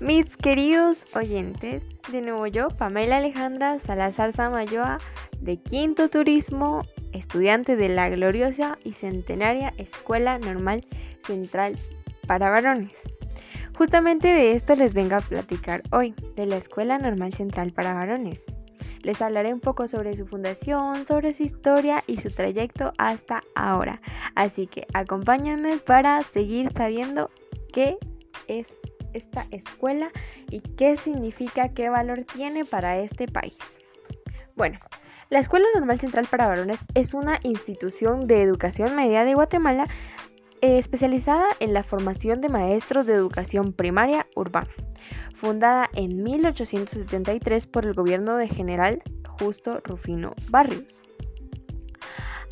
Mis queridos oyentes, de nuevo yo, Pamela Alejandra Salazar Samayoa, de Quinto Turismo, estudiante de la gloriosa y centenaria Escuela Normal Central para Varones. Justamente de esto les vengo a platicar hoy, de la Escuela Normal Central para Varones. Les hablaré un poco sobre su fundación, sobre su historia y su trayecto hasta ahora. Así que acompáñenme para seguir sabiendo qué es esta escuela y qué significa, qué valor tiene para este país. Bueno, la Escuela Normal Central para Varones es una institución de educación media de Guatemala eh, especializada en la formación de maestros de educación primaria urbana, fundada en 1873 por el gobierno de General Justo Rufino Barrios.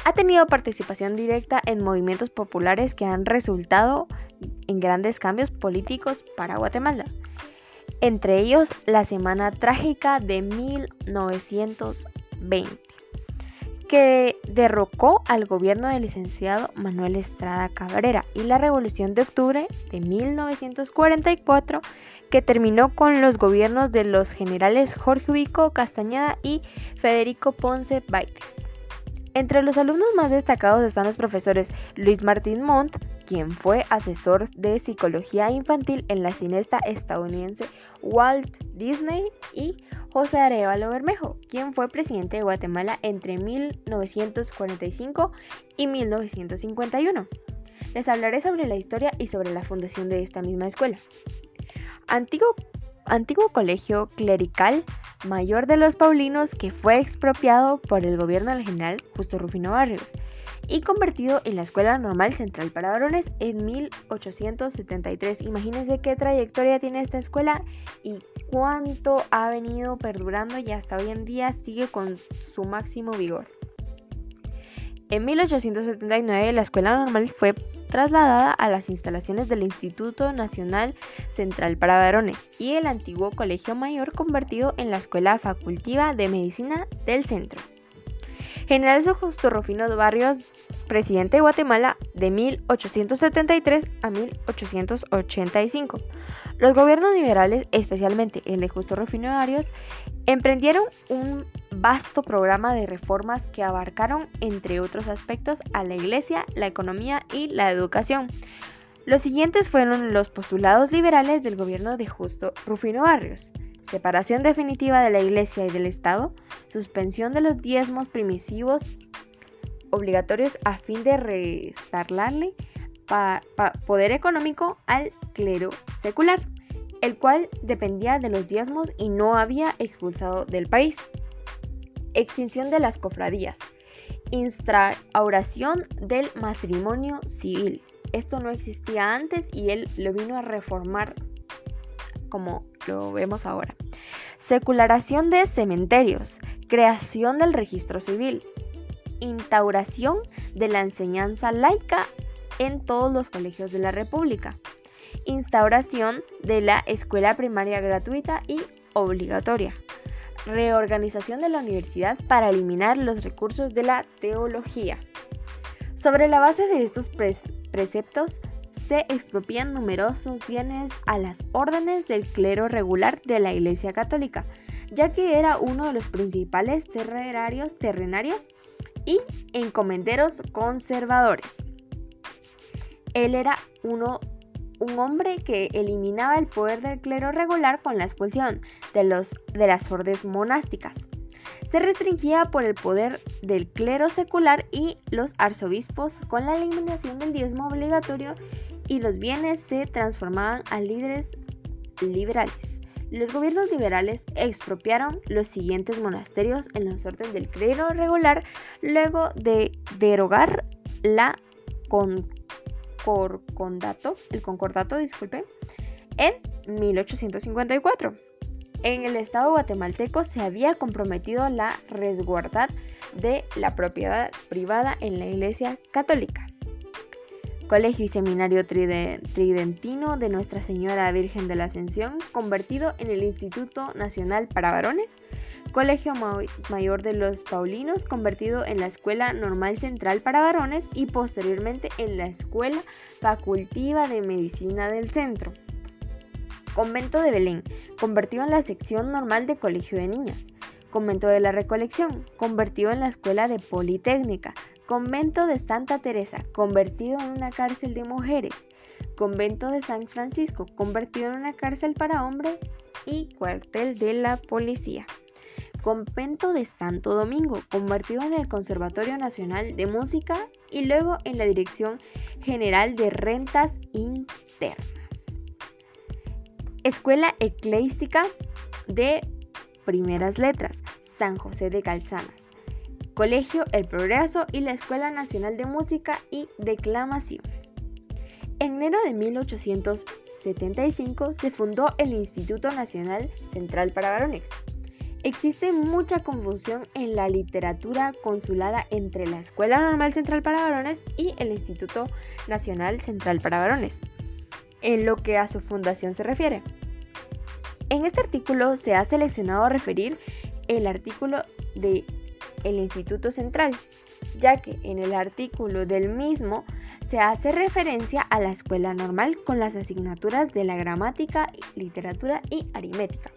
Ha tenido participación directa en movimientos populares que han resultado en grandes cambios políticos para Guatemala, entre ellos la Semana Trágica de 1920, que derrocó al gobierno del licenciado Manuel Estrada Cabrera y la Revolución de Octubre de 1944, que terminó con los gobiernos de los generales Jorge Ubico Castañeda y Federico Ponce Baites. Entre los alumnos más destacados están los profesores Luis Martín Montt, quien fue asesor de psicología infantil en la cinesta estadounidense Walt Disney, y José Arevalo Bermejo, quien fue presidente de Guatemala entre 1945 y 1951. Les hablaré sobre la historia y sobre la fundación de esta misma escuela. Antiguo, antiguo colegio clerical mayor de los Paulinos que fue expropiado por el gobierno del general Justo Rufino Barrios y convertido en la Escuela Normal Central para Varones en 1873. Imagínense qué trayectoria tiene esta escuela y cuánto ha venido perdurando y hasta hoy en día sigue con su máximo vigor. En 1879 la Escuela Normal fue trasladada a las instalaciones del Instituto Nacional Central para Varones y el antiguo Colegio Mayor convertido en la Escuela Facultiva de Medicina del Centro. General Justo Rufino Barrios, presidente de Guatemala de 1873 a 1885. Los gobiernos liberales, especialmente el de Justo Rufino Barrios, emprendieron un vasto programa de reformas que abarcaron, entre otros aspectos, a la iglesia, la economía y la educación. Los siguientes fueron los postulados liberales del gobierno de Justo Rufino Barrios separación definitiva de la Iglesia y del Estado, suspensión de los diezmos primitivos obligatorios a fin de restarlarle poder económico al clero secular, el cual dependía de los diezmos y no había expulsado del país. Extinción de las cofradías. Instauración del matrimonio civil. Esto no existía antes y él lo vino a reformar como lo vemos ahora. Secularación de cementerios, creación del registro civil, instauración de la enseñanza laica en todos los colegios de la República, instauración de la escuela primaria gratuita y obligatoria, reorganización de la universidad para eliminar los recursos de la teología. Sobre la base de estos preceptos se expropian numerosos bienes a las órdenes del clero regular de la Iglesia Católica, ya que era uno de los principales terrenarios, terrenarios y encomenderos conservadores. Él era uno, un hombre que eliminaba el poder del clero regular con la expulsión de, los, de las órdenes monásticas. Se restringía por el poder del clero secular y los arzobispos con la eliminación del diezmo obligatorio y los bienes se transformaban a líderes liberales. Los gobiernos liberales expropiaron los siguientes monasterios en los órdenes del clero regular luego de derogar la concordato, el concordato, disculpe, en 1854. En el Estado guatemalteco se había comprometido la resguardad de la propiedad privada en la Iglesia Católica. Colegio y Seminario Tridentino de Nuestra Señora Virgen de la Ascensión, convertido en el Instituto Nacional para Varones, Colegio Mayor de los Paulinos, convertido en la Escuela Normal Central para Varones y posteriormente en la Escuela Facultiva de Medicina del Centro. Convento de Belén, convertido en la sección normal de Colegio de Niñas. Convento de la Recolección, convertido en la Escuela de Politécnica. Convento de Santa Teresa, convertido en una cárcel de mujeres. Convento de San Francisco, convertido en una cárcel para hombres y cuartel de la policía. Convento de Santo Domingo, convertido en el Conservatorio Nacional de Música y luego en la Dirección General de Rentas Internas. Escuela Eclesiástica de Primeras Letras, San José de Calzanas. Colegio El Progreso y la Escuela Nacional de Música y Declamación. En enero de 1875 se fundó el Instituto Nacional Central para Varones. Existe mucha confusión en la literatura consulada entre la Escuela Normal Central para Varones y el Instituto Nacional Central para Varones, en lo que a su fundación se refiere. En este artículo se ha seleccionado referir el artículo de el Instituto Central, ya que en el artículo del mismo se hace referencia a la escuela normal con las asignaturas de la gramática, literatura y aritmética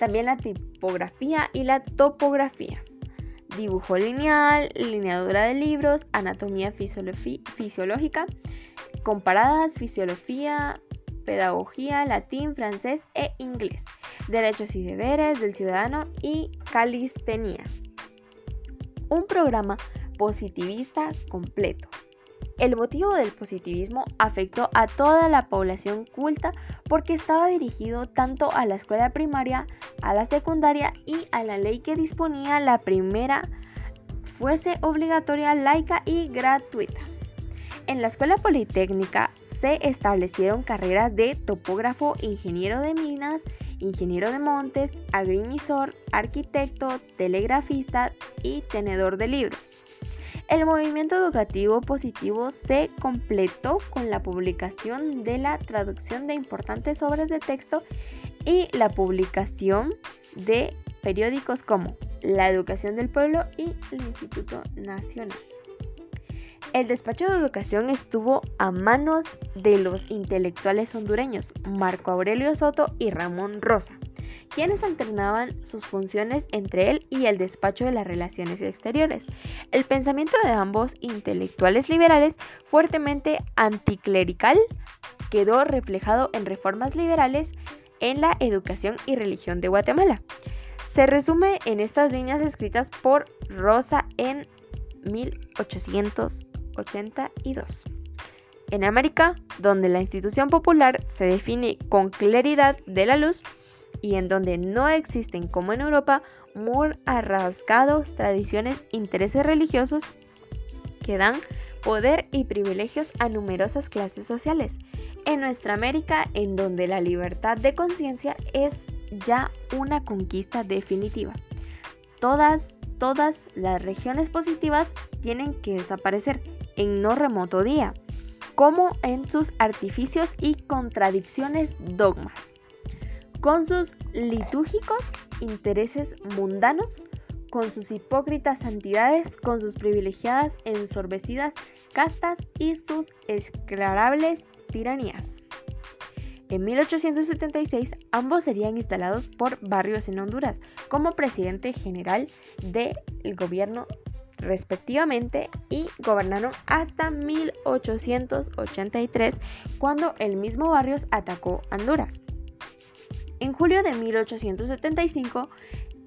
también la tipografía y la topografía, dibujo lineal, lineadura de libros, anatomía fisiológica, comparadas, fisiología, pedagogía, latín, francés e inglés, derechos y deberes del ciudadano y calistenia. Un programa positivista completo. El motivo del positivismo afectó a toda la población culta porque estaba dirigido tanto a la escuela primaria, a la secundaria y a la ley que disponía la primera fuese obligatoria, laica y gratuita. En la escuela politécnica se establecieron carreras de topógrafo, ingeniero de minas, ingeniero de montes, agrimisor, arquitecto, telegrafista y tenedor de libros. El movimiento educativo positivo se completó con la publicación de la traducción de importantes obras de texto y la publicación de periódicos como La Educación del Pueblo y el Instituto Nacional. El despacho de educación estuvo a manos de los intelectuales hondureños Marco Aurelio Soto y Ramón Rosa quienes alternaban sus funciones entre él y el despacho de las relaciones exteriores. El pensamiento de ambos intelectuales liberales, fuertemente anticlerical, quedó reflejado en reformas liberales en la educación y religión de Guatemala. Se resume en estas líneas escritas por Rosa en 1882. En América, donde la institución popular se define con claridad de la luz, y en donde no existen, como en Europa, muy arrascados tradiciones, intereses religiosos que dan poder y privilegios a numerosas clases sociales. En nuestra América, en donde la libertad de conciencia es ya una conquista definitiva. Todas, todas las regiones positivas tienen que desaparecer en no remoto día, como en sus artificios y contradicciones dogmas con sus litúrgicos intereses mundanos, con sus hipócritas santidades, con sus privilegiadas ensorbecidas castas y sus esclarables tiranías. En 1876 ambos serían instalados por Barrios en Honduras como presidente general del gobierno respectivamente y gobernaron hasta 1883 cuando el mismo Barrios atacó Honduras. En julio de 1875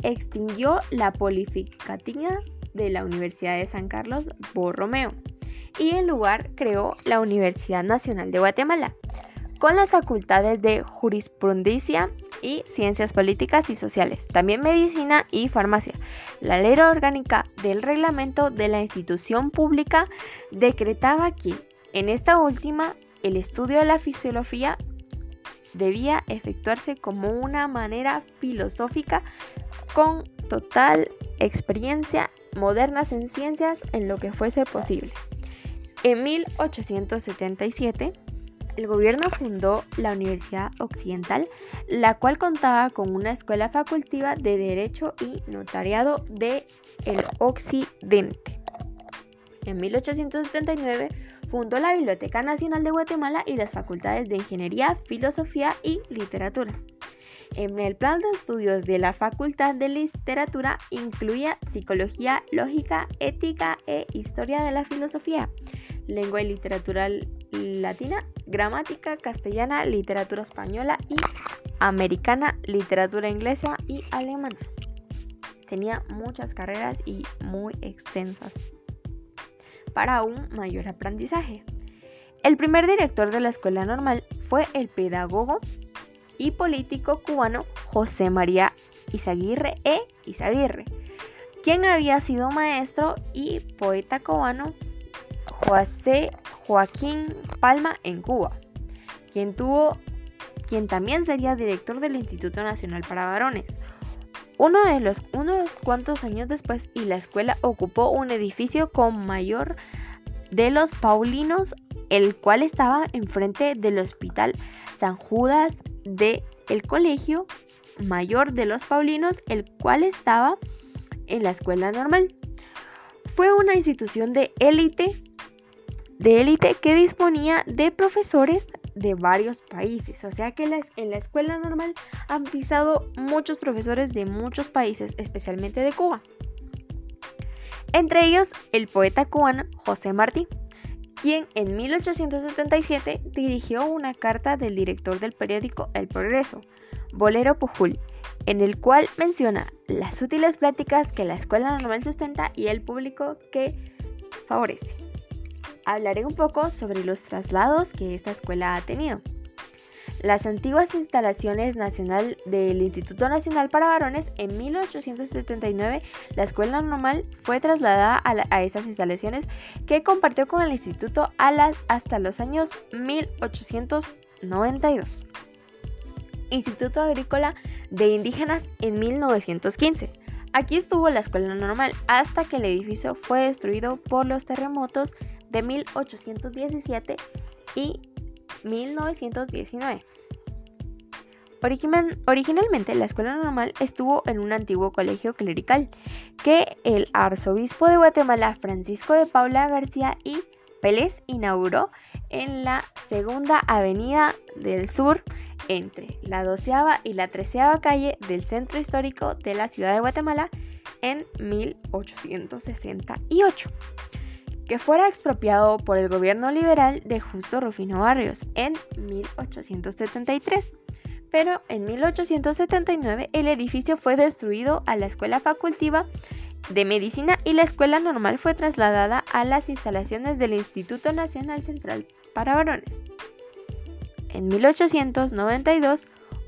extinguió la Polificatina de la Universidad de San Carlos Borromeo y en lugar creó la Universidad Nacional de Guatemala, con las facultades de jurisprudencia y ciencias políticas y sociales, también medicina y farmacia. La ley orgánica del reglamento de la institución pública decretaba que en esta última el estudio de la fisiología debía efectuarse como una manera filosófica con total experiencia modernas en ciencias en lo que fuese posible. En 1877, el gobierno fundó la Universidad Occidental, la cual contaba con una escuela facultiva de Derecho y Notariado de el Occidente. En 1879 Fundó la Biblioteca Nacional de Guatemala y las facultades de Ingeniería, Filosofía y Literatura. En el plan de estudios de la Facultad de Literatura incluía Psicología, Lógica, Ética e Historia de la Filosofía, Lengua y Literatura Latina, Gramática Castellana, Literatura Española y Americana, Literatura Inglesa y Alemana. Tenía muchas carreras y muy extensas para un mayor aprendizaje. El primer director de la escuela normal fue el pedagogo y político cubano José María Izaguirre e Izaguirre, quien había sido maestro y poeta cubano José Joaquín Palma en Cuba, quien tuvo quien también sería director del Instituto Nacional para Varones. Uno de los unos cuantos años después y la escuela ocupó un edificio con mayor de los Paulinos, el cual estaba enfrente del Hospital San Judas de el Colegio Mayor de los Paulinos, el cual estaba en la escuela normal. Fue una institución de élite de élite que disponía de profesores de varios países. O sea que en la escuela normal han pisado muchos profesores de muchos países, especialmente de Cuba. Entre ellos el poeta cubano José Martí quien en 1877 dirigió una carta del director del periódico El Progreso, Bolero Pujul, en el cual menciona las útiles pláticas que la escuela normal sustenta y el público que favorece. Hablaré un poco sobre los traslados que esta escuela ha tenido. Las antiguas instalaciones nacional del Instituto Nacional para Varones, en 1879 la escuela normal fue trasladada a, esas instalaciones que compartió con el instituto hasta los años 1892. Instituto Agrícola de Indígenas en 1915. Aquí estuvo la escuela normal hasta que el edificio fue destruido por los terremotos de 1817 y 1919. originalmente la escuela normal estuvo en un antiguo colegio clerical que el arzobispo de Guatemala Francisco de Paula García y Pérez inauguró en la segunda avenida del sur entre la doceava y la treceava calle del centro histórico de la ciudad de Guatemala en 1868 que fuera expropiado por el gobierno liberal de Justo Rufino Barrios en 1873. Pero en 1879 el edificio fue destruido a la escuela facultiva de medicina y la escuela normal fue trasladada a las instalaciones del Instituto Nacional Central para Varones. En 1892,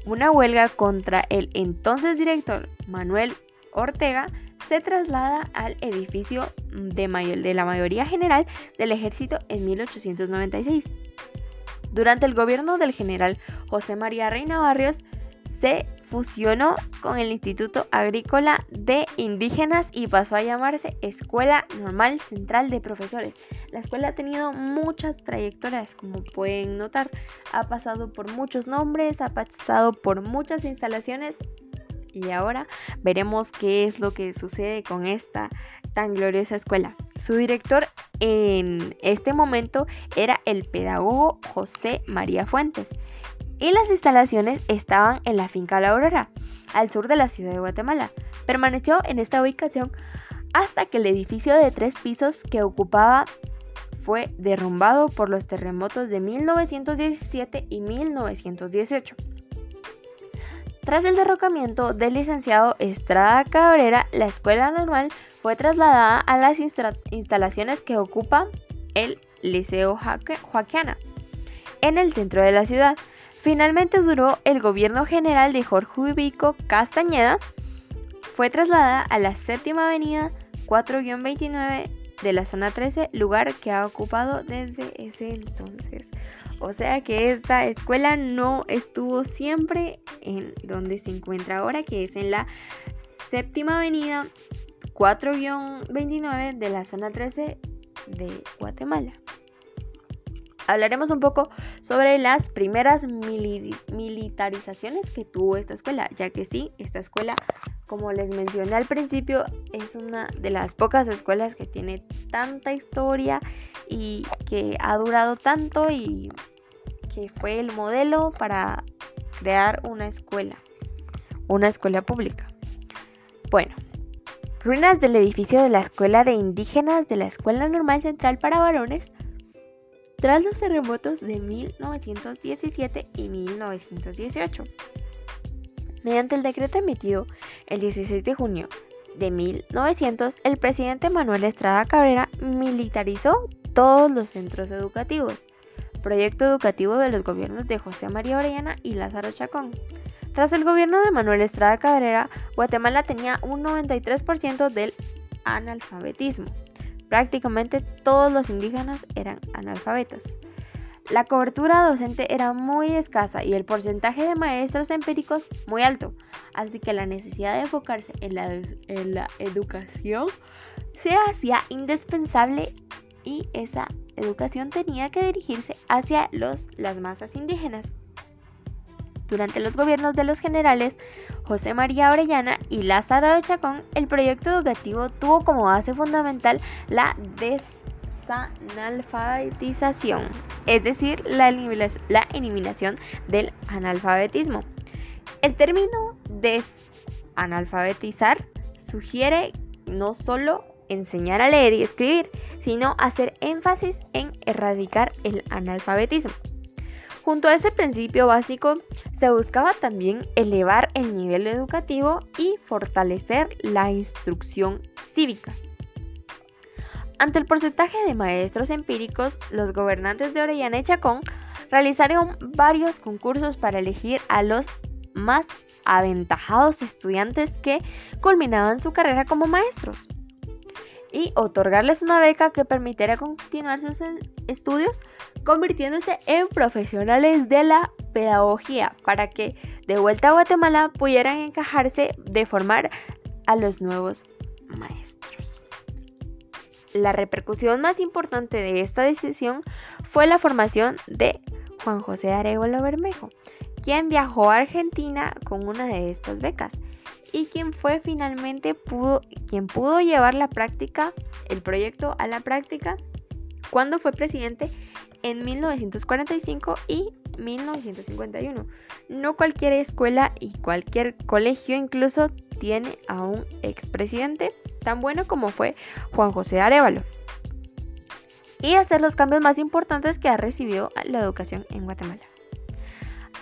una huelga contra el entonces director Manuel Ortega se traslada al edificio de, la mayoría general del ejército en 1896. Durante el gobierno del general José María Reina Barrios, se fusionó con el Instituto Agrícola de Indígenas y pasó a llamarse Escuela Normal Central de Profesores. La escuela ha tenido muchas trayectorias, como pueden notar. Ha pasado por muchos nombres, ha pasado por muchas instalaciones y ahora veremos qué es lo que sucede con esta tan gloriosa escuela. Su director en este momento era el pedagogo José María Fuentes y las instalaciones estaban en la finca La Aurora, al sur de la ciudad de Guatemala. Permaneció en esta ubicación hasta que el edificio de tres pisos que ocupaba fue derrumbado por los terremotos de 1917 y 1918. Tras el derrocamiento del licenciado Estrada Cabrera, la escuela normal fue trasladada a las instalaciones que ocupa el Liceo Joaquiana, en el centro de la ciudad. Finalmente duró el gobierno general de Jorge Ubico Castañeda, fue trasladada a la séptima avenida 4-29 de la zona 13, lugar que ha ocupado desde ese entonces. O sea que esta escuela no estuvo siempre en donde se encuentra ahora, que es en la séptima avenida 4-29 de la zona 13 de Guatemala. Hablaremos un poco sobre las primeras militarizaciones que tuvo esta escuela, ya que sí, esta escuela como les mencioné al principio, es una de las pocas escuelas que tiene tanta historia y que ha durado tanto y que fue el modelo para crear una escuela, una escuela pública. Bueno, ruinas del edificio de la Escuela de Indígenas de la Escuela Normal Central para Varones tras los terremotos de 1917 y 1918. Mediante el decreto emitido el 16 de junio de 1900, el presidente Manuel Estrada Cabrera militarizó todos los centros educativos, proyecto educativo de los gobiernos de José María Orellana y Lázaro Chacón. Tras el gobierno de Manuel Estrada Cabrera, Guatemala tenía un 93% del analfabetismo. Prácticamente todos los indígenas eran analfabetos. La cobertura docente era muy escasa y el porcentaje de maestros empíricos muy alto, así que la necesidad de enfocarse en la, educación se hacía indispensable y esa educación tenía que dirigirse hacia los, las masas indígenas. Durante los gobiernos de los generales José María Orellana y Lázaro Chacón, el proyecto educativo tuvo como base fundamental la des analfabetización, es decir, la, eliminación del analfabetismo. El término desanalfabetizar sugiere no solo enseñar a leer y escribir, sino hacer énfasis en erradicar el analfabetismo. Junto a ese principio básico, se buscaba también elevar el nivel educativo y fortalecer la instrucción cívica. Ante el porcentaje de maestros empíricos, los gobernantes de Orellana y Chacón realizaron varios concursos para elegir a los más aventajados estudiantes que culminaban su carrera como maestros y otorgarles una beca que permitiera continuar sus estudios convirtiéndose en profesionales de la pedagogía para que de vuelta a Guatemala pudieran encajarse de formar a los nuevos maestros. La repercusión más importante de esta decisión fue la formación de Juan José Arevalo Bermejo, quien viajó a Argentina con una de estas becas y quien fue finalmente pudo, quien pudo llevar la práctica, el proyecto a la práctica cuando fue presidente en 1945 y 1951. No cualquier escuela y cualquier colegio incluso tiene a un expresidente tan bueno como fue Juan José Arevalo. Y hacer los cambios más importantes que ha recibido la educación en Guatemala.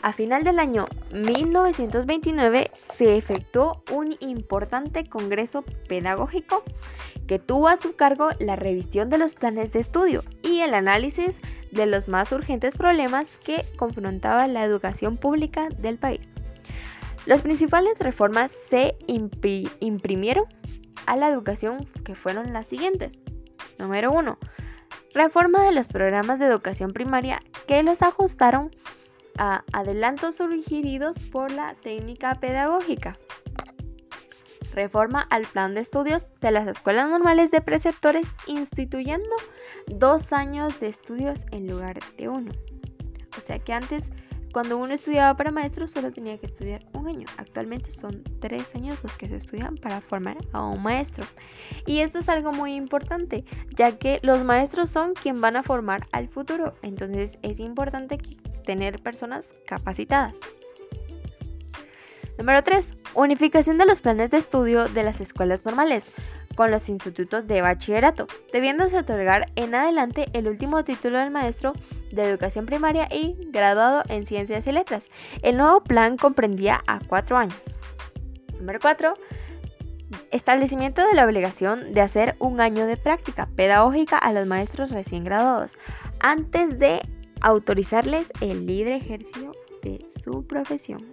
A final del año 1929 se efectuó un importante congreso pedagógico que tuvo a su cargo la revisión de los planes de estudio y el análisis de los más urgentes problemas que confrontaba la educación pública del país. Las principales reformas se imprimieron a la educación que fueron las siguientes. Número 1. Reforma de los programas de educación primaria que los ajustaron a adelantos sugeridos por la técnica pedagógica. Reforma al plan de estudios de las escuelas normales de preceptores instituyendo dos años de estudios en lugar de uno. O sea que antes cuando uno estudiaba para maestro solo tenía que estudiar un año. Actualmente son tres años los que se estudian para formar a un maestro. Y esto es algo muy importante, ya que los maestros son quien van a formar al futuro. Entonces es importante tener personas capacitadas. Número 3. Unificación de los planes de estudio de las escuelas normales con los institutos de bachillerato, debiéndose otorgar en adelante el último título del maestro de educación primaria y graduado en ciencias y letras. El nuevo plan comprendía a cuatro años. Número 4. Establecimiento de la obligación de hacer un año de práctica pedagógica a los maestros recién graduados antes de autorizarles el libre ejercicio de su profesión.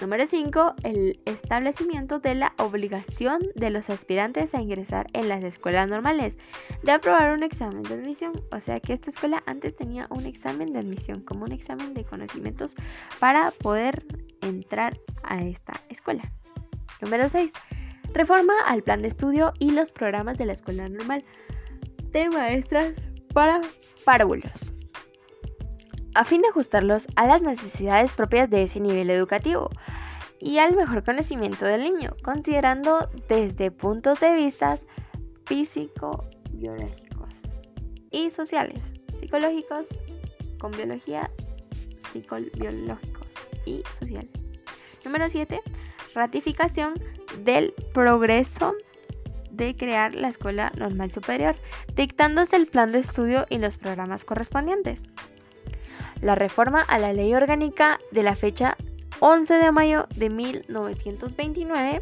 Número 5. El establecimiento de la obligación de los aspirantes a ingresar en las escuelas normales de aprobar un examen de admisión. O sea que esta escuela antes tenía un examen de admisión, como un examen de conocimientos para poder entrar a esta escuela. Número 6. Reforma al plan de estudio y los programas de la escuela normal de maestras para párvulos a fin de ajustarlos a las necesidades propias de ese nivel educativo. y al mejor conocimiento del niño, considerando desde puntos de vista físico-biológicos y sociales, psicológicos, con biología, psicobiológicos y sociales. Número 7. Ratificación del progreso de crear la Escuela Normal Superior, dictándose el plan de estudio y los programas correspondientes. La reforma a la ley orgánica de la fecha 11 de mayo de 1929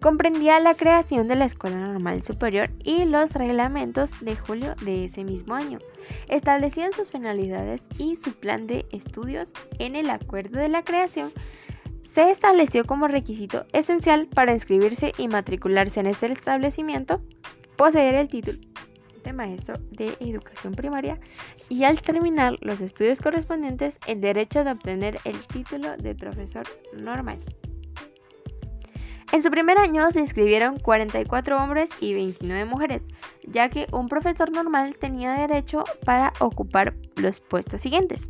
comprendía la creación de la Escuela Normal Superior y los reglamentos de julio de ese mismo año. Establecían sus finalidades y su plan de estudios en el acuerdo de la creación. Se estableció como requisito esencial para inscribirse y matricularse en este establecimiento poseer el título maestro de educación primaria y al terminar los estudios correspondientes el derecho de obtener el título de profesor normal. En su primer año se inscribieron 44 hombres y 29 mujeres, ya que un profesor normal tenía derecho para ocupar los puestos siguientes.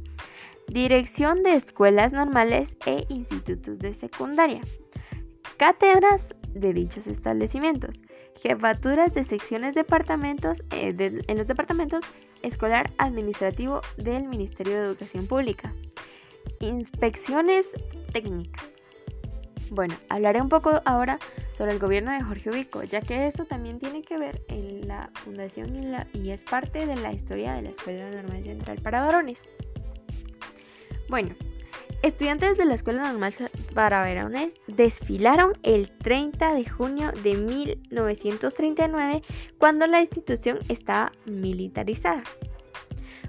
Dirección de escuelas normales e institutos de secundaria. Cátedras de dichos establecimientos jefaturas de secciones departamentos, eh, en los departamentos escolar administrativo del Ministerio de Educación Pública. Inspecciones técnicas. Bueno, hablaré un poco ahora sobre el gobierno de Jorge Ubico, ya que esto también tiene que ver en la fundación y, y es parte de la historia de la Escuela Normal Central para Varones. Bueno, Estudiantes de la Escuela Normal para Varones desfilaron el 30 de junio de 1939 cuando la institución estaba militarizada.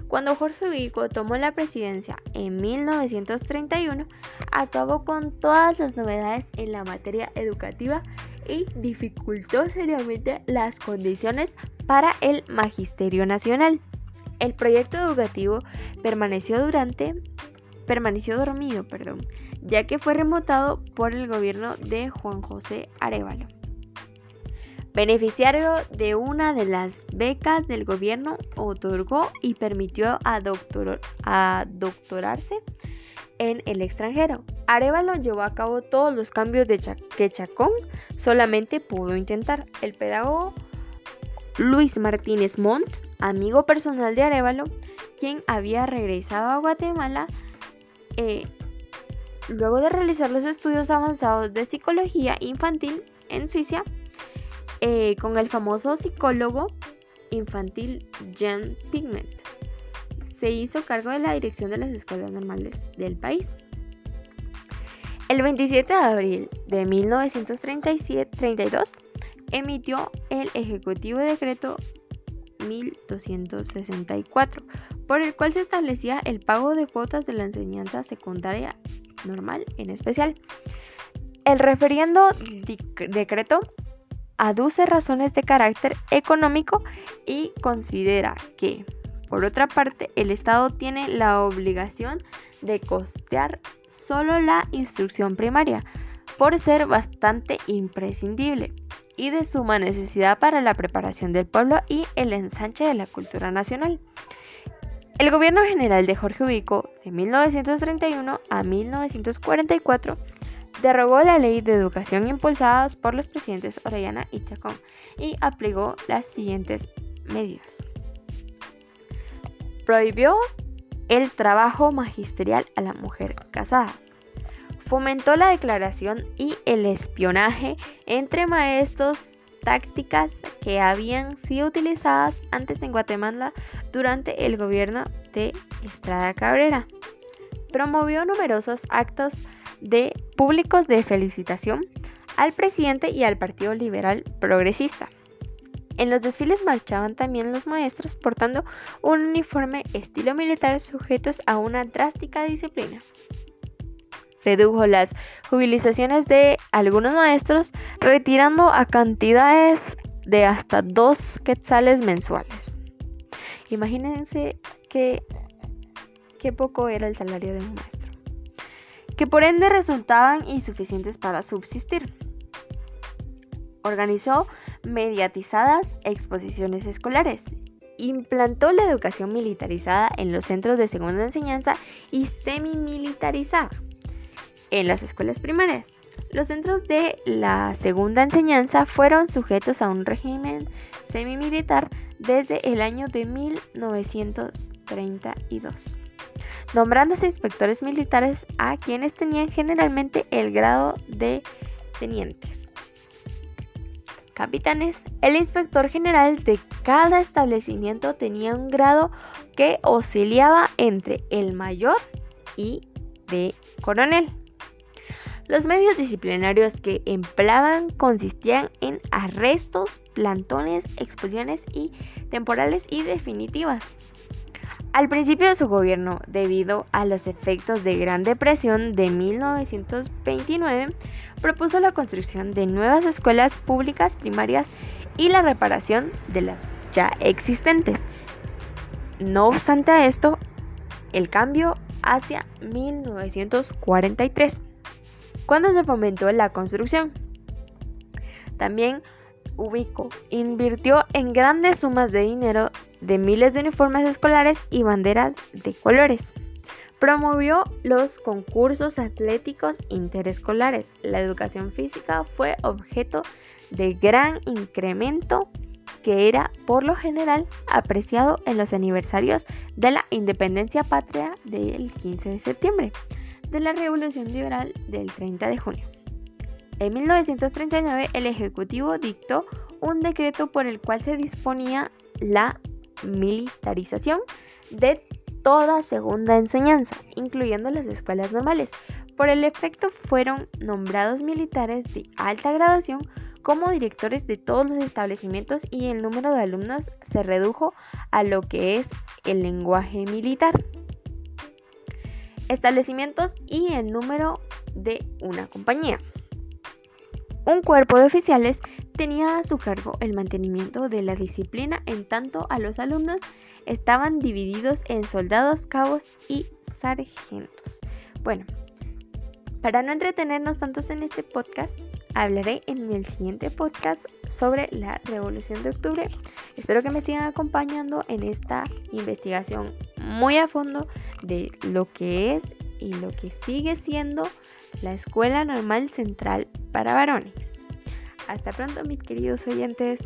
Cuando Jorge Vico tomó la presidencia en 1931, acabó con todas las novedades en la materia educativa y dificultó seriamente las condiciones para el Magisterio Nacional. El proyecto educativo permaneció durante permaneció dormido, perdón, ya que fue remotado por el gobierno de Juan José Arevalo. Beneficiario de una de las becas del gobierno, otorgó y permitió a, a doctorarse en el extranjero. Arevalo llevó a cabo todos los cambios de que Chacón solamente pudo intentar. El pedagogo Luis Martínez Montt, amigo personal de Arevalo, quien había regresado a Guatemala, eh, luego de realizar los estudios avanzados de psicología infantil en Suiza, eh, con el famoso psicólogo infantil Jean Pigment, se hizo cargo de la dirección de las escuelas normales del país. El 27 de abril de 1932 emitió el Ejecutivo Decreto 1264 por el cual se establecía el pago de cuotas de la enseñanza secundaria normal en especial. El referiendo decreto aduce razones de carácter económico y considera que, por otra parte, el Estado tiene la obligación de costear solo la instrucción primaria, por ser bastante imprescindible y de suma necesidad para la preparación del pueblo y el ensanche de la cultura nacional. El gobierno general de Jorge Ubico, de 1931 a 1944, derogó la ley de educación impulsada por los presidentes Orellana y Chacón y aplicó las siguientes medidas. Prohibió el trabajo magisterial a la mujer casada. Fomentó la declaración y el espionaje entre maestros tácticas que habían sido utilizadas antes en Guatemala durante el gobierno de Estrada Cabrera. Promovió numerosos actos de públicos de felicitación al presidente y al Partido Liberal Progresista. En los desfiles marchaban también los maestros portando un uniforme estilo militar sujetos a una drástica disciplina redujo las jubilizaciones de algunos maestros, retirando a cantidades de hasta dos quetzales mensuales. Imagínense que qué poco era el salario de un maestro, que por ende resultaban insuficientes para subsistir. Organizó mediatizadas exposiciones escolares, implantó la educación militarizada en los centros de segunda enseñanza y semi-militarizada en las escuelas primarias. Los centros de la segunda enseñanza fueron sujetos a un régimen semimilitar desde el año de 1932, nombrándose inspectores militares a quienes tenían generalmente el grado de tenientes. Capitanes, el inspector general de cada establecimiento tenía un grado que oscilaba entre el mayor y de coronel. Los medios disciplinarios que empleaban consistían en arrestos, plantones, expulsiones y temporales y definitivas. Al principio de su gobierno, debido a los efectos de Gran Depresión de 1929, propuso la construcción de nuevas escuelas públicas primarias y la reparación de las ya existentes. No obstante a esto, el cambio hacia 1943 cuando se fomentó la construcción. También ubicó, invirtió en grandes sumas de dinero de miles de uniformes escolares y banderas de colores. Promovió los concursos atléticos interescolares. La educación física fue objeto de gran incremento que era por lo general apreciado en los aniversarios de la independencia patria del 15 de septiembre de la Revolución Liberal del 30 de junio. En 1939 el Ejecutivo dictó un decreto por el cual se disponía la militarización de toda segunda enseñanza, incluyendo las escuelas normales. Por el efecto fueron nombrados militares de alta graduación como directores de todos los establecimientos y el número de alumnos se redujo a lo que es el lenguaje militar establecimientos y el número de una compañía. Un cuerpo de oficiales tenía a su cargo el mantenimiento de la disciplina en tanto a los alumnos estaban divididos en soldados, cabos y sargentos. Bueno, para no entretenernos tantos en este podcast, hablaré en el siguiente podcast sobre la Revolución de Octubre. Espero que me sigan acompañando en esta investigación muy a fondo de lo que es y lo que sigue siendo la Escuela Normal Central para Varones. Hasta pronto mis queridos oyentes.